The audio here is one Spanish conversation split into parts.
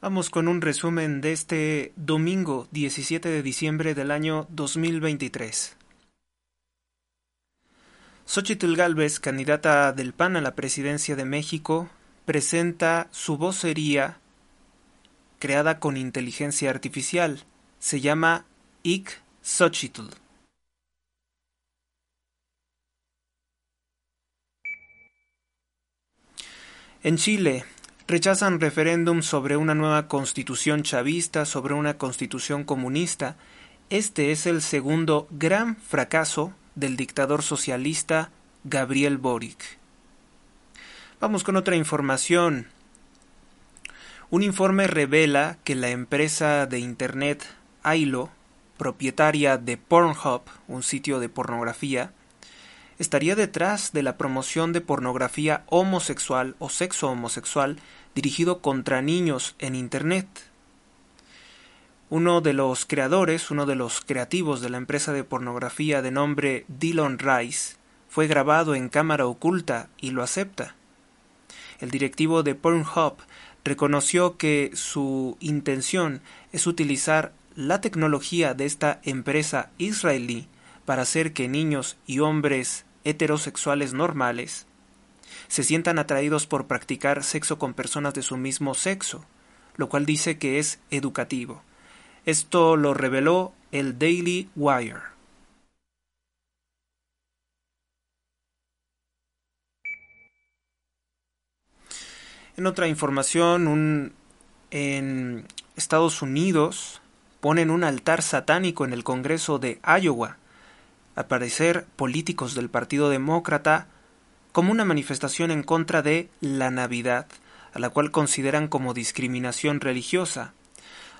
Vamos con un resumen de este domingo 17 de diciembre del año 2023. Xochitl Galvez, candidata del PAN a la presidencia de México, presenta su vocería creada con inteligencia artificial. Se llama IC Xochitl. En Chile, rechazan referéndum sobre una nueva constitución chavista, sobre una constitución comunista. Este es el segundo gran fracaso del dictador socialista Gabriel Boric. Vamos con otra información. Un informe revela que la empresa de Internet Ailo, propietaria de Pornhub, un sitio de pornografía, estaría detrás de la promoción de pornografía homosexual o sexo homosexual dirigido contra niños en Internet. Uno de los creadores, uno de los creativos de la empresa de pornografía de nombre Dylan Rice, fue grabado en cámara oculta y lo acepta. El directivo de Pornhub reconoció que su intención es utilizar la tecnología de esta empresa israelí para hacer que niños y hombres heterosexuales normales se sientan atraídos por practicar sexo con personas de su mismo sexo, lo cual dice que es educativo. Esto lo reveló el Daily Wire. En otra información, en Estados Unidos ponen un altar satánico en el Congreso de Iowa al parecer políticos del Partido Demócrata, como una manifestación en contra de la Navidad, a la cual consideran como discriminación religiosa.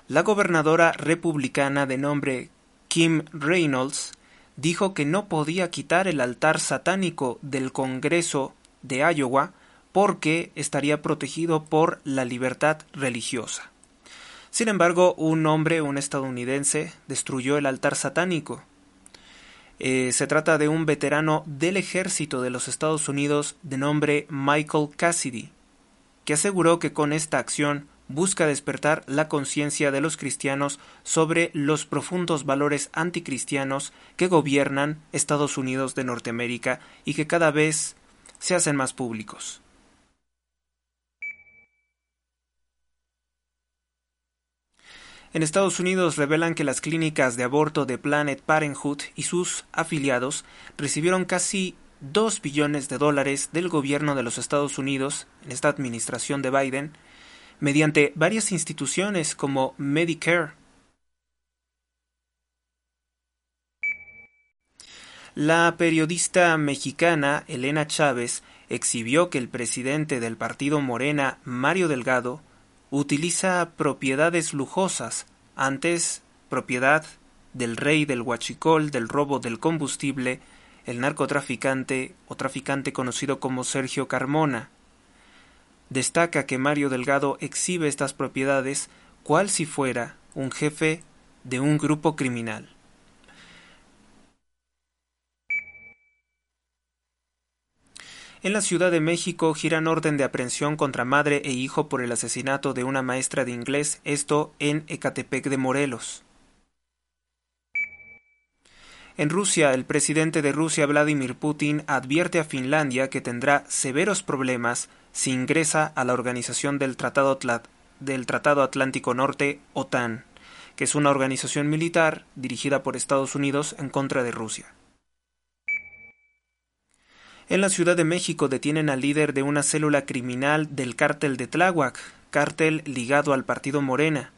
La gobernadora republicana de nombre Kim Reynolds dijo que no podía quitar el altar satánico del Congreso de Iowa porque estaría protegido por la libertad religiosa. Sin embargo, un hombre, un estadounidense, destruyó el altar satánico. Eh, se trata de un veterano del ejército de los Estados Unidos de nombre Michael Cassidy, que aseguró que con esta acción busca despertar la conciencia de los cristianos sobre los profundos valores anticristianos que gobiernan Estados Unidos de Norteamérica y que cada vez se hacen más públicos. En Estados Unidos revelan que las clínicas de aborto de Planet Parenthood y sus afiliados recibieron casi 2 billones de dólares del gobierno de los Estados Unidos en esta administración de Biden mediante varias instituciones como Medicare. La periodista mexicana Elena Chávez exhibió que el presidente del partido Morena, Mario Delgado, utiliza propiedades lujosas, antes propiedad del rey del huachicol, del robo del combustible, el narcotraficante o traficante conocido como Sergio Carmona. Destaca que Mario Delgado exhibe estas propiedades cual si fuera un jefe de un grupo criminal. En la Ciudad de México giran orden de aprehensión contra madre e hijo por el asesinato de una maestra de inglés, esto en Ecatepec de Morelos. En Rusia, el presidente de Rusia, Vladimir Putin, advierte a Finlandia que tendrá severos problemas si ingresa a la organización del Tratado, del Tratado Atlántico Norte, OTAN, que es una organización militar dirigida por Estados Unidos en contra de Rusia. En la Ciudad de México detienen al líder de una célula criminal del cártel de Tláhuac, cártel ligado al partido Morena.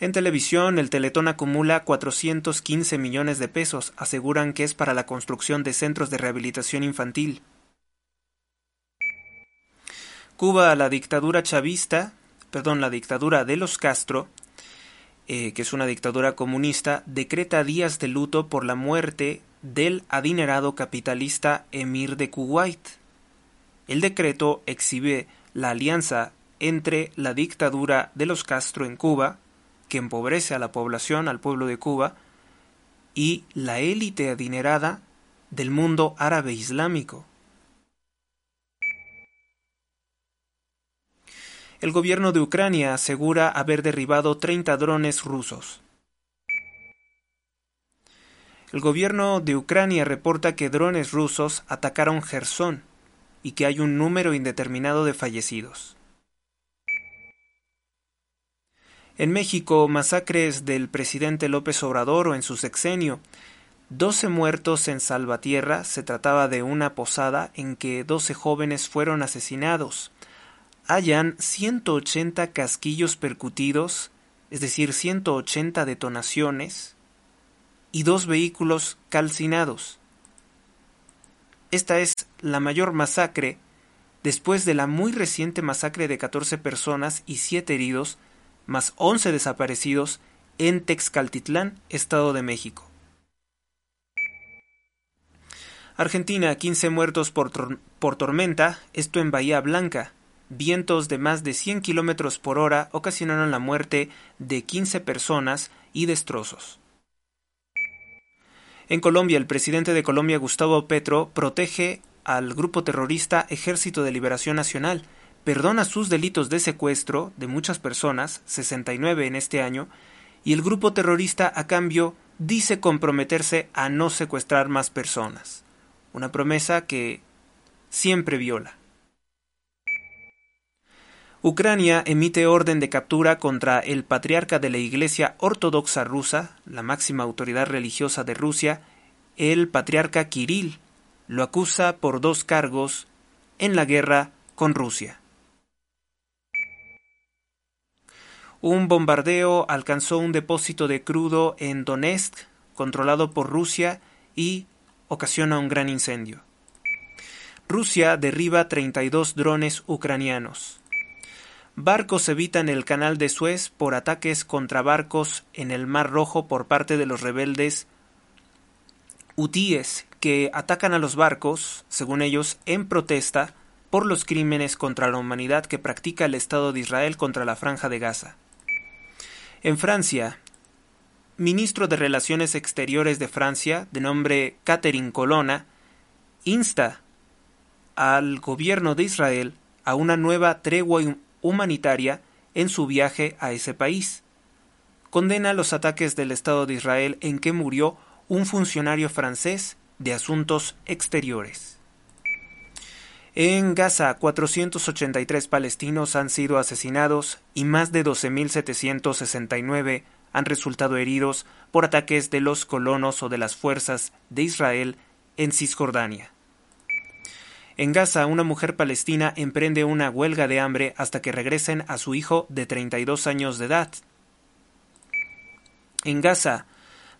En televisión, el Teletón acumula 415 millones de pesos, aseguran que es para la construcción de centros de rehabilitación infantil. Cuba, la dictadura chavista, perdón, la dictadura de los Castro, eh, que es una dictadura comunista, decreta días de luto por la muerte del adinerado capitalista emir de Kuwait. El decreto exhibe la alianza entre la dictadura de los Castro en Cuba, que empobrece a la población, al pueblo de Cuba, y la élite adinerada del mundo árabe islámico. El gobierno de Ucrania asegura haber derribado 30 drones rusos. El gobierno de Ucrania reporta que drones rusos atacaron Gerson y que hay un número indeterminado de fallecidos. En México, masacres del presidente López Obrador o en su sexenio. Doce muertos en Salvatierra. Se trataba de una posada en que doce jóvenes fueron asesinados. Hayan 180 casquillos percutidos, es decir, 180 detonaciones, y dos vehículos calcinados. Esta es la mayor masacre después de la muy reciente masacre de 14 personas y 7 heridos más 11 desaparecidos en Texcaltitlán, Estado de México. Argentina, 15 muertos por, por, tormenta, esto en Bahía Blanca. Vientos de más de 100 kilómetros por hora ocasionaron la muerte de 15 personas y destrozos. En Colombia, el presidente de Colombia, Gustavo Petro, protege al grupo terrorista Ejército de Liberación Nacional, perdona sus delitos de secuestro de muchas personas, 69 en este año, y el grupo terrorista a cambio dice comprometerse a no secuestrar más personas, una promesa que siempre viola. Ucrania emite orden de captura contra el patriarca de la Iglesia Ortodoxa rusa, la máxima autoridad religiosa de Rusia, el patriarca Kirill. Lo acusa por dos cargos en la guerra con Rusia. Un bombardeo alcanzó un depósito de crudo en Donetsk, controlado por Rusia, y ocasiona un gran incendio. Rusia derriba 32 drones ucranianos. Barcos evitan el canal de Suez por ataques contra barcos en el Mar Rojo por parte de los rebeldes hutíes que atacan a los barcos, según ellos, en protesta por los crímenes contra la humanidad que practica el Estado de Israel contra la Franja de Gaza. En Francia, ministro de Relaciones Exteriores de Francia, de nombre Catherine Colonna, insta al gobierno de Israel a una nueva tregua humanitaria en su viaje a ese país. Condena los ataques del Estado de Israel en que murió un funcionario francés de Asuntos Exteriores. En Gaza, 483 palestinos han sido asesinados y más de 12.769 han resultado heridos por ataques de los colonos o de las fuerzas de Israel en Cisjordania. En Gaza, una mujer palestina emprende una huelga de hambre hasta que regresen a su hijo de 32 años de edad. En Gaza,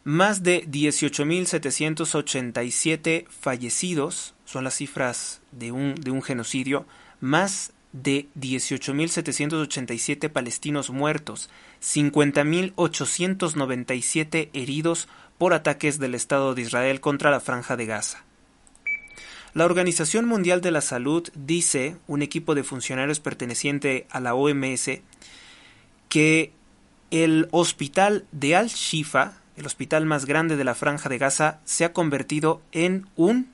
más de 18.787 fallecidos, son las cifras de un, de genocidio, más de 18.787 palestinos muertos, 50.897 heridos por ataques del Estado de Israel contra la franja de Gaza. La Organización Mundial de la Salud dice, un equipo de funcionarios perteneciente a la OMS, que el hospital de Al-Shifa, el hospital más grande de la franja de Gaza, se ha convertido en un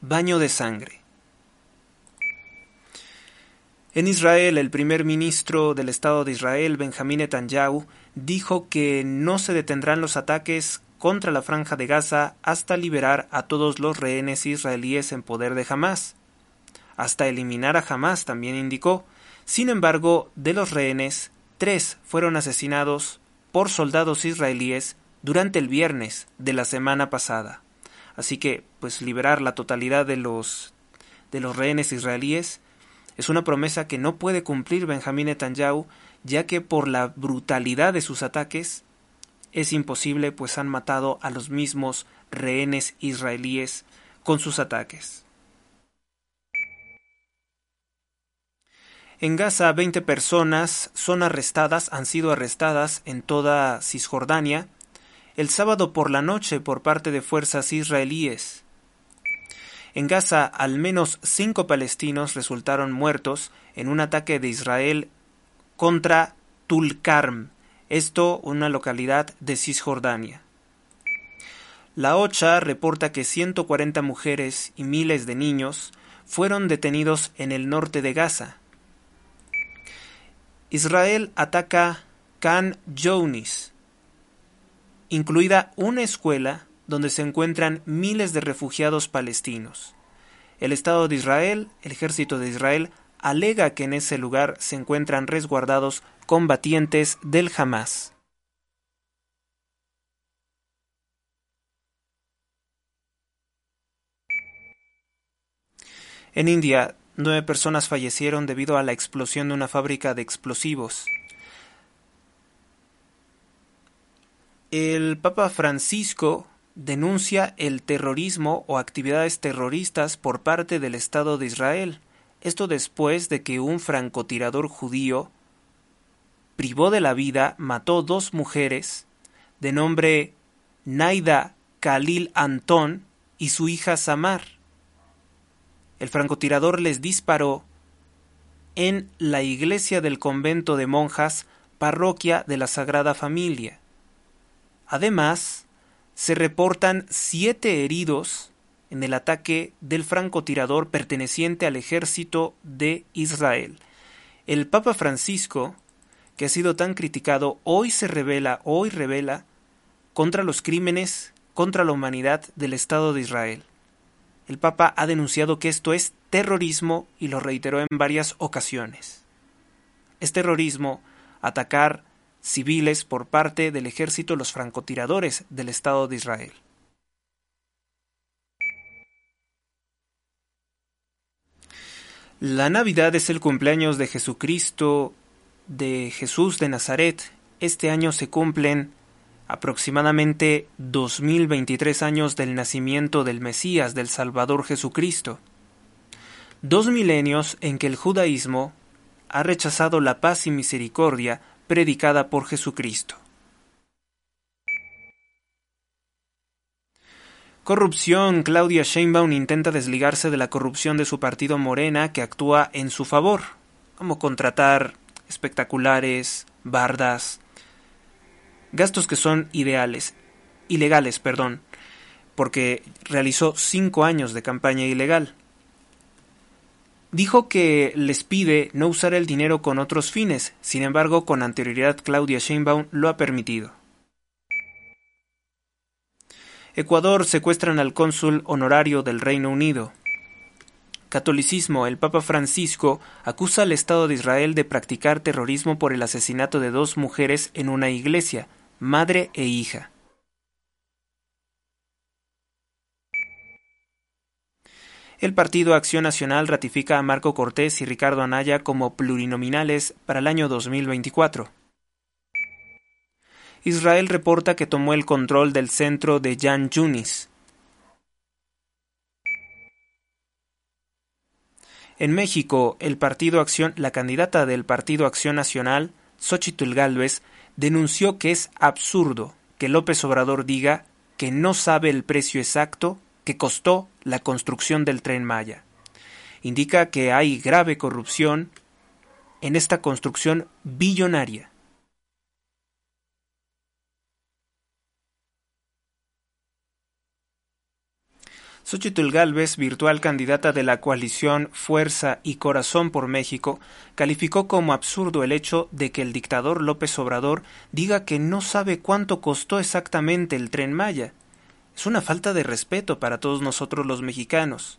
baño de sangre. En Israel, el primer ministro del Estado de Israel, Benjamín Netanyahu, dijo que no se detendrán los ataques contra la franja de Gaza hasta liberar a todos los rehenes israelíes en poder de Hamas. Hasta eliminar a Hamas también indicó. Sin embargo, de los rehenes, tres fueron asesinados por soldados israelíes durante el viernes de la semana pasada. Así que, pues liberar la totalidad de los de los rehenes israelíes es una promesa que no puede cumplir Benjamín Netanyahu, ya que por la brutalidad de sus ataques es imposible, pues han matado a los mismos rehenes israelíes con sus ataques. En Gaza, 20 personas son arrestadas, han sido arrestadas en toda Cisjordania el sábado por la noche por parte de fuerzas israelíes. En Gaza, al menos cinco palestinos resultaron muertos en un ataque de Israel contra Tulkarm, esto una localidad de Cisjordania. La OCHA reporta que 140 mujeres y miles de niños fueron detenidos en el norte de Gaza. Israel ataca Khan Younis, incluida una escuela donde se encuentran miles de refugiados palestinos. El Estado de Israel, el ejército de Israel, alega que en ese lugar se encuentran resguardados combatientes del Hamas. En India, nueve personas fallecieron debido a la explosión de una fábrica de explosivos. El Papa Francisco denuncia el terrorismo o actividades terroristas por parte del Estado de Israel. Esto después de que un francotirador judío privó de la vida, mató dos mujeres de nombre Naida Khalil Antón y su hija Samar. El francotirador les disparó en la iglesia del convento de monjas, parroquia de la Sagrada Familia. Además, se reportan siete heridos en el ataque del francotirador perteneciente al ejército de Israel. El Papa Francisco, que ha sido tan criticado, hoy se revela, hoy revela contra los crímenes contra la humanidad del Estado de Israel. El Papa ha denunciado que esto es terrorismo y lo reiteró en varias ocasiones. Es terrorismo atacar civiles por parte del ejército los francotiradores del Estado de Israel. La Navidad es el cumpleaños de Jesucristo, de Jesús de Nazaret. Este año se cumplen aproximadamente 2023 años del nacimiento del Mesías, del Salvador Jesucristo. Dos milenios en que el judaísmo ha rechazado la paz y misericordia predicada por Jesucristo. Corrupción. Claudia Sheinbaum intenta desligarse de la corrupción de su partido Morena que actúa en su favor, como contratar espectaculares, bardas, gastos que son ideales, ilegales, perdón, porque realizó cinco años de campaña ilegal. Dijo que les pide no usar el dinero con otros fines, sin embargo, con anterioridad Claudia Sheinbaum lo ha permitido. Ecuador secuestran al cónsul honorario del Reino Unido. Catolicismo. El Papa Francisco acusa al Estado de Israel de practicar terrorismo por el asesinato de dos mujeres en una iglesia, madre e hija. El Partido Acción Nacional ratifica a Marco Cortés y Ricardo Anaya como plurinominales para el año 2024. Israel reporta que tomó el control del centro de Jan Yunis. En México, la candidata del Partido Acción Nacional, Xochitl Gálvez, denunció que es absurdo que López Obrador diga que no sabe el precio exacto que costó la construcción del tren Maya. Indica que hay grave corrupción en esta construcción billonaria. Xochitl Gálvez, virtual candidata de la coalición Fuerza y Corazón por México, calificó como absurdo el hecho de que el dictador López Obrador diga que no sabe cuánto costó exactamente el tren Maya. Es una falta de respeto para todos nosotros los mexicanos.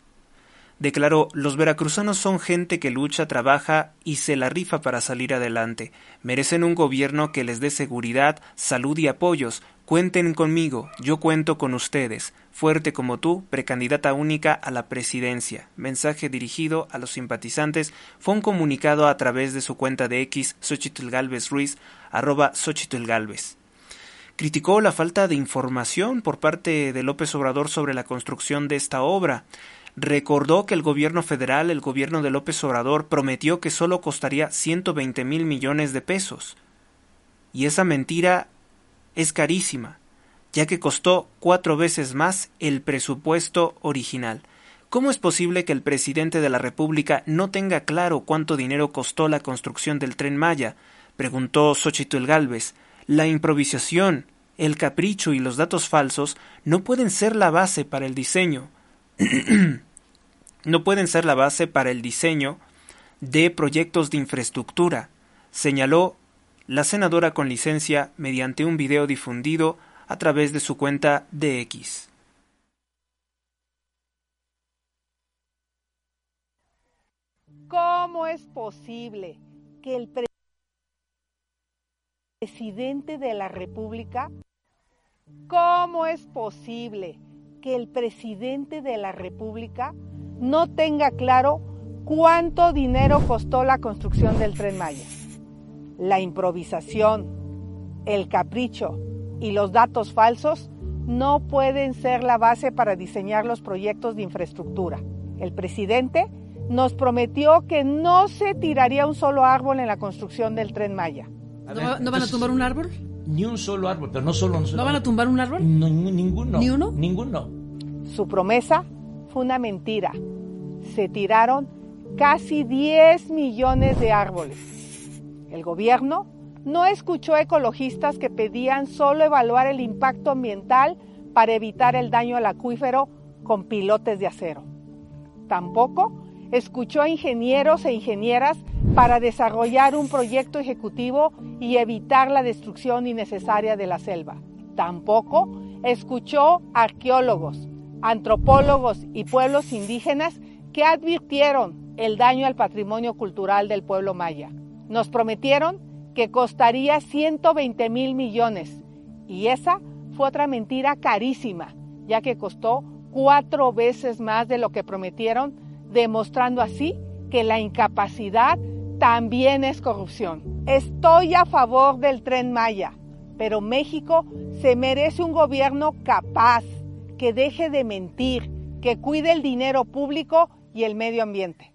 Declaró, los veracruzanos son gente que lucha, trabaja y se la rifa para salir adelante. Merecen un gobierno que les dé seguridad, salud y apoyos. Cuenten conmigo, yo cuento con ustedes. Fuerte como tú, precandidata única a la presidencia. Mensaje dirigido a los simpatizantes fue un comunicado a través de su cuenta de X, Xochitl Galvez arroba Xochitl criticó la falta de información por parte de López Obrador sobre la construcción de esta obra recordó que el gobierno federal, el gobierno de López Obrador, prometió que solo costaría 120 mil millones de pesos. Y esa mentira es carísima, ya que costó cuatro veces más el presupuesto original. ¿Cómo es posible que el presidente de la República no tenga claro cuánto dinero costó la construcción del tren Maya? preguntó Xochitl Galvez. La improvisación, el capricho y los datos falsos no pueden ser la base para el diseño. no pueden ser la base para el diseño de proyectos de infraestructura. señaló la senadora con licencia mediante un video difundido a través de su cuenta de X. ¿Cómo es posible que el presidente de la República, cómo es posible que el presidente de la República no tenga claro cuánto dinero costó la construcción del tren Maya? La improvisación, el capricho y los datos falsos no pueden ser la base para diseñar los proyectos de infraestructura. El presidente nos prometió que no se tiraría un solo árbol en la construcción del tren Maya. ¿No, van a tumbar un árbol? Ni un solo árbol, pero no solo un solo ¿No van a tumbar un árbol? ninguno. ¿Ni uno? Ninguno. Su promesa fue una mentira. Se tiraron casi 10 millones de árboles. El gobierno no escuchó a ecologistas que pedían solo evaluar el impacto ambiental para evitar el daño al acuífero con pilotes de acero. Tampoco escuchó a ingenieros e ingenieras para desarrollar un proyecto ejecutivo y evitar la destrucción innecesaria de la selva. Tampoco escuchó arqueólogos, antropólogos y pueblos indígenas que advirtieron el daño al patrimonio cultural del pueblo maya. Nos prometieron que costaría 120 mil millones y esa fue otra mentira carísima, ya que costó cuatro veces más de lo que prometieron demostrando así que la incapacidad también es corrupción. Estoy a favor del tren Maya, pero México se merece un gobierno capaz, que deje de mentir, que cuide el dinero público y el medio ambiente.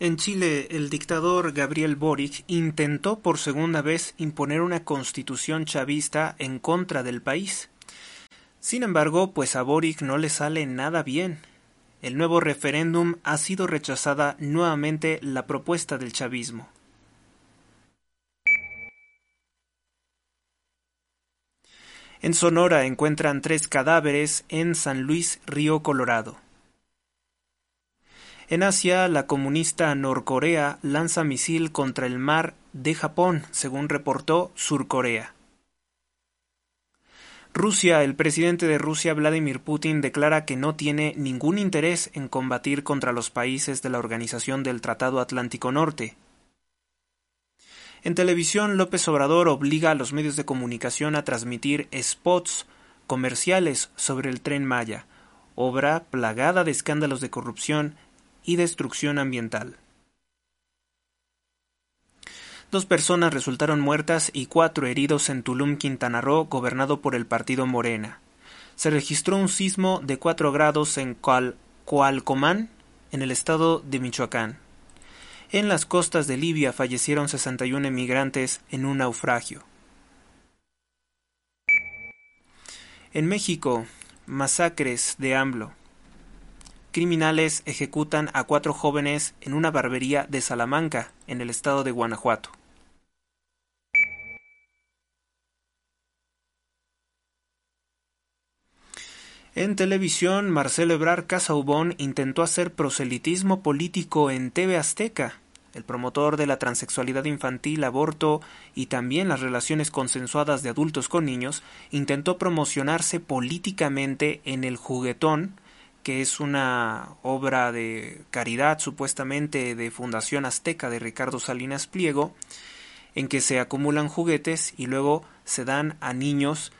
En Chile, el dictador Gabriel Boric intentó por segunda vez imponer una constitución chavista en contra del país. Sin embargo, pues a Boric no le sale nada bien. El nuevo referéndum ha sido rechazada nuevamente la propuesta del chavismo. En Sonora encuentran tres cadáveres en San Luis, Río Colorado. En Asia, la comunista Norcorea lanza misil contra el mar de Japón, según reportó Surcorea. Rusia, el presidente de Rusia, Vladimir Putin, declara que no tiene ningún interés en combatir contra los países de la Organización del Tratado Atlántico Norte. En televisión, López Obrador obliga a los medios de comunicación a transmitir spots comerciales sobre el tren Maya, obra plagada de escándalos de corrupción y destrucción ambiental. Dos personas resultaron muertas y cuatro heridos en Tulum, Quintana Roo, gobernado por el partido Morena. Se registró un sismo de 4 grados en Coalcomán, en el estado de Michoacán. En las costas de Libia fallecieron 61 emigrantes en un naufragio. En México, masacres de AMLO criminales ejecutan a cuatro jóvenes en una barbería de Salamanca, en el estado de Guanajuato. En televisión, Marcelo Ebrard Casaubon intentó hacer proselitismo político en TV Azteca. El promotor de la transexualidad infantil, aborto y también las relaciones consensuadas de adultos con niños intentó promocionarse políticamente en el juguetón que es una obra de caridad supuestamente de Fundación Azteca de Ricardo Salinas Pliego, en que se acumulan juguetes y luego se dan a niños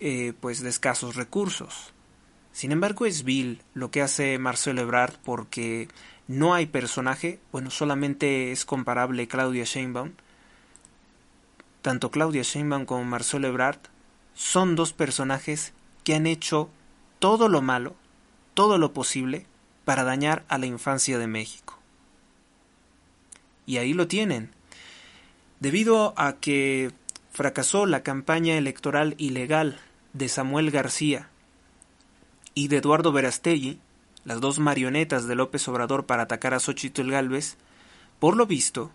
eh, pues de escasos recursos. Sin embargo es vil lo que hace Marcelo Ebrard porque no hay personaje, bueno, solamente es comparable Claudia Sheinbaum. Tanto Claudia Sheinbaum como Marcelo Ebrard son dos personajes que han hecho todo lo malo todo lo posible para dañar a la infancia de México. Y ahí lo tienen. Debido a que fracasó la campaña electoral ilegal de Samuel García y de Eduardo Verastegui, las dos marionetas de López Obrador para atacar a Xochitl Gálvez, por lo visto,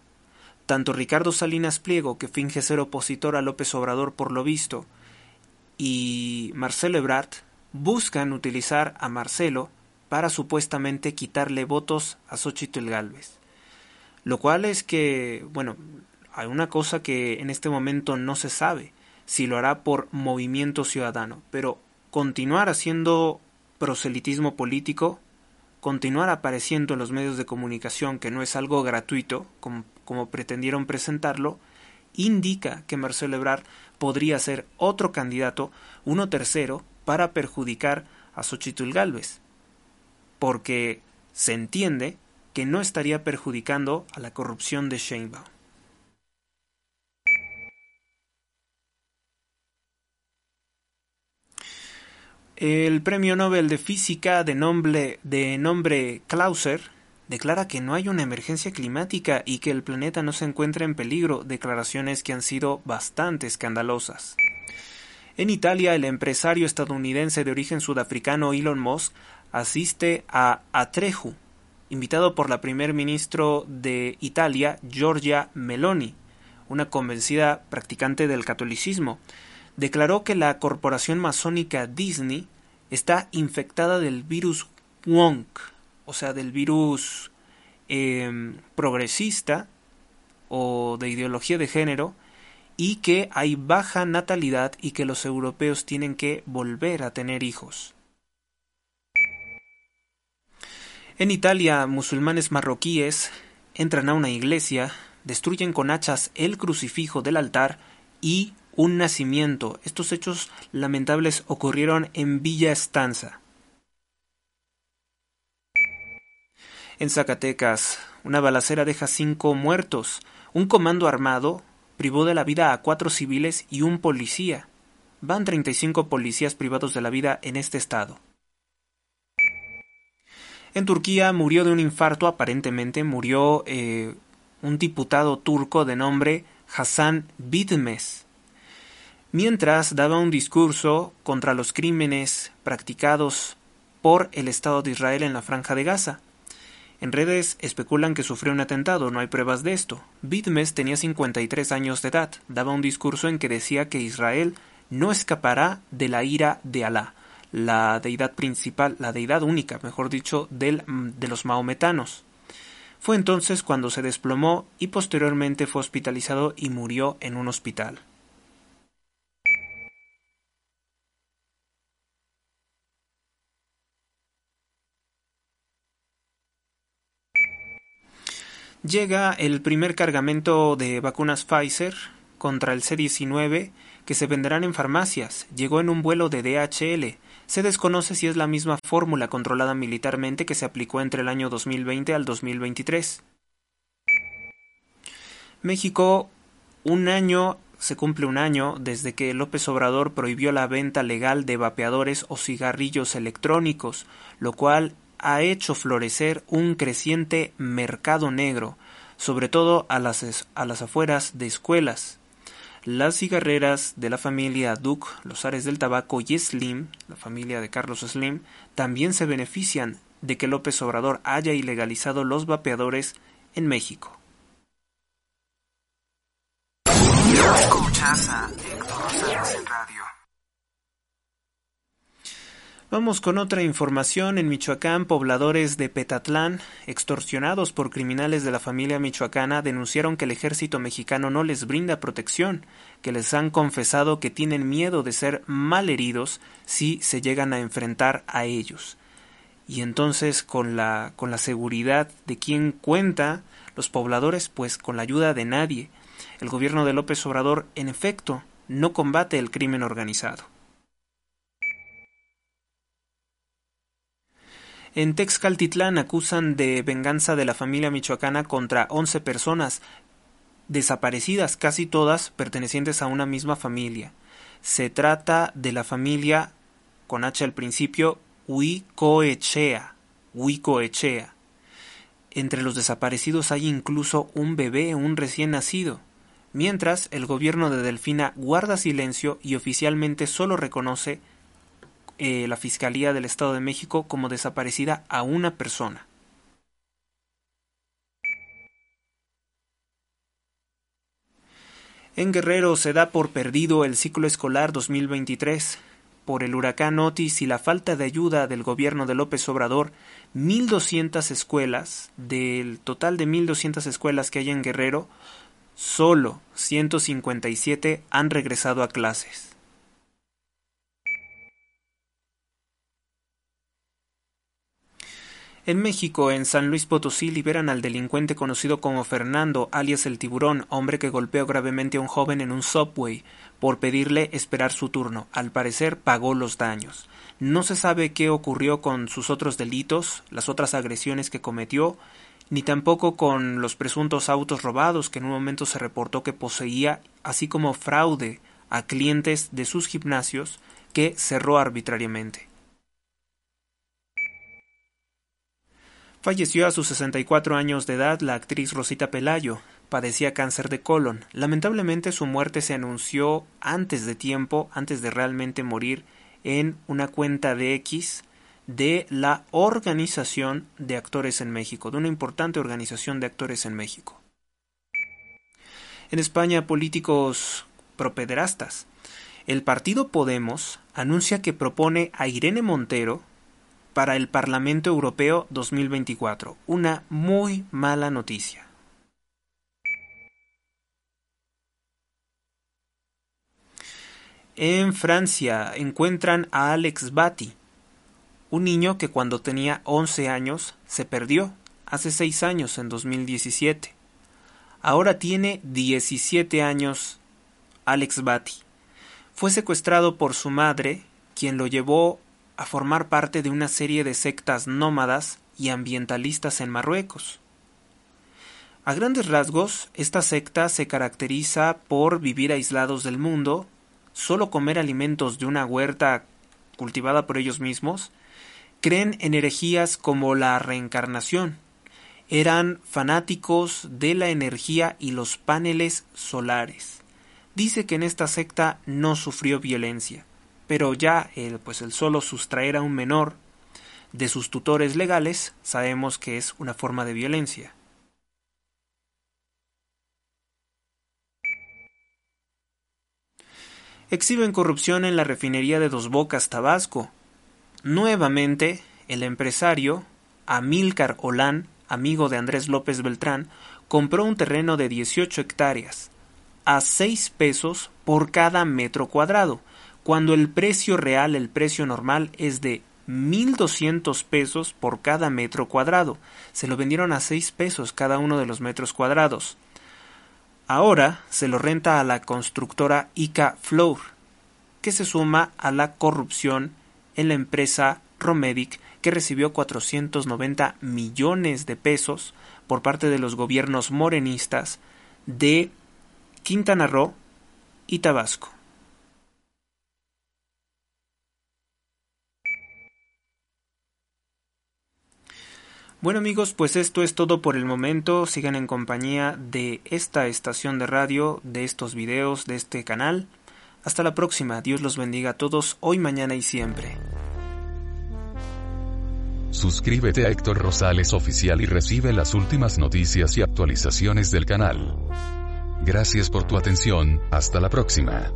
tanto Ricardo Salinas Pliego, que finge ser opositor a López Obrador por lo visto, y Marcelo Ebrard buscan utilizar a Marcelo para supuestamente quitarle votos a Xochitl Galvez. Lo cual es que, bueno, hay una cosa que en este momento no se sabe, si lo hará por movimiento ciudadano, pero continuar haciendo proselitismo político, continuar apareciendo en los medios de comunicación, que no es algo gratuito, como, pretendieron presentarlo, indica que Marcelo Ebrard podría ser otro candidato, uno tercero, para perjudicar a Xochitl Galvez, porque se entiende que no estaría perjudicando a la corrupción de Sheinbaum. El Premio Nobel de Física de nombre, de nombre declara que no hay una emergencia climática y que el planeta no se encuentra en peligro, declaraciones que han sido bastante escandalosas. En Italia, el empresario estadounidense de origen sudafricano Elon Musk asiste a Atreju, invitado por la primer ministro de Italia, Giorgia Meloni, una convencida practicante del catolicismo, declaró que la corporación masónica Disney está infectada del virus Wonk, o sea, del virus eh, progresista o de ideología de género, y que hay baja natalidad y que los europeos tienen que volver a tener hijos. En Italia, musulmanes marroquíes entran a una iglesia, destruyen con hachas el crucifijo del altar y un nacimiento. Estos hechos lamentables ocurrieron en Villa Estanza. En Zacatecas, una balacera deja cinco muertos. Un comando armado privó de la vida a cuatro civiles y un policía. Van 35 policías privados de la vida en este estado. En Turquía murió de un infarto, aparentemente murió eh, un diputado turco de nombre Hasan Bitmes, mientras daba un discurso contra los crímenes practicados por el Estado de Israel en la franja de Gaza. En redes especulan que sufrió un atentado, no hay pruebas de esto. Bitmes tenía 53 años de edad, daba un discurso en que decía que Israel no escapará de la ira de Alá, la deidad principal, la deidad única, mejor dicho, del, de los maometanos. Fue entonces cuando se desplomó y posteriormente fue hospitalizado y murió en un hospital. Llega el primer cargamento de vacunas Pfizer contra el C-19 que se venderán en farmacias. Llegó en un vuelo de DHL. Se desconoce si es la misma fórmula controlada militarmente que se aplicó entre el año 2020 al 2023. México, un año, se cumple un año desde que López Obrador prohibió la venta legal de vapeadores o cigarrillos electrónicos, lo cual ha hecho florecer un creciente mercado negro, sobre todo a las, a las afueras de escuelas. Las cigarreras de la familia Duke, los Ares del Tabaco y Slim, la familia de Carlos Slim, también se benefician de que López Obrador haya ilegalizado los vapeadores en México. Vamos con otra información. En Michoacán, pobladores de Petatlán, extorsionados por criminales de la familia michoacana, denunciaron que el ejército mexicano no les brinda protección, que les han confesado que tienen miedo de ser malheridos si se llegan a enfrentar a ellos. Y entonces, con la, con la seguridad de quien cuenta, los pobladores, pues con la ayuda de nadie. El gobierno de López Obrador, en efecto, no combate el crimen organizado. En Texcaltitlán acusan de venganza de la familia michoacana contra 11 personas desaparecidas, casi todas pertenecientes a una misma familia. Se trata de la familia, con H al principio, Huicoechea. Huicoechea. Entre los desaparecidos hay incluso un bebé, un recién nacido. Mientras, el gobierno de Delfina guarda silencio y oficialmente solo reconoce eh, la Fiscalía del Estado de México como desaparecida a una persona. En Guerrero se da por perdido el ciclo escolar 2023. Por el huracán Otis y la falta de ayuda del gobierno de López Obrador, 1.200 escuelas, del total de 1.200 escuelas que hay en Guerrero, solo 157 han regresado a clases. En México, en San Luis Potosí, liberan al delincuente conocido como Fernando, alias el tiburón, hombre que golpeó gravemente a un joven en un subway por pedirle esperar su turno. Al parecer pagó los daños. No se sabe qué ocurrió con sus otros delitos, las otras agresiones que cometió, ni tampoco con los presuntos autos robados que en un momento se reportó que poseía, así como fraude a clientes de sus gimnasios que cerró arbitrariamente. Falleció a sus 64 años de edad la actriz Rosita Pelayo. Padecía cáncer de colon. Lamentablemente su muerte se anunció antes de tiempo, antes de realmente morir, en una cuenta de X de la Organización de Actores en México, de una importante organización de actores en México. En España, políticos propederastas. El partido Podemos anuncia que propone a Irene Montero para el Parlamento Europeo 2024. Una muy mala noticia. En Francia encuentran a Alex Batty, un niño que cuando tenía 11 años se perdió hace 6 años en 2017. Ahora tiene 17 años Alex Batty. Fue secuestrado por su madre, quien lo llevó a formar parte de una serie de sectas nómadas y ambientalistas en Marruecos. A grandes rasgos, esta secta se caracteriza por vivir aislados del mundo, solo comer alimentos de una huerta cultivada por ellos mismos, creen en herejías como la reencarnación, eran fanáticos de la energía y los paneles solares. Dice que en esta secta no sufrió violencia, pero ya el, pues el solo sustraer a un menor de sus tutores legales sabemos que es una forma de violencia. Exhiben corrupción en la refinería de Dos Bocas, Tabasco. Nuevamente, el empresario Amílcar Olán, amigo de Andrés López Beltrán, compró un terreno de 18 hectáreas a 6 pesos por cada metro cuadrado, cuando el precio real, el precio normal, es de 1.200 pesos por cada metro cuadrado. Se lo vendieron a 6 pesos cada uno de los metros cuadrados. Ahora se lo renta a la constructora Ica Flour, que se suma a la corrupción en la empresa Romedic, que recibió 490 millones de pesos por parte de los gobiernos morenistas de Quintana Roo y Tabasco. Bueno amigos, pues esto es todo por el momento. Sigan en compañía de esta estación de radio, de estos videos, de este canal. Hasta la próxima. Dios los bendiga a todos, hoy, mañana y siempre. Suscríbete a Héctor Rosales Oficial y recibe las últimas noticias y actualizaciones del canal. Gracias por tu atención, hasta la próxima.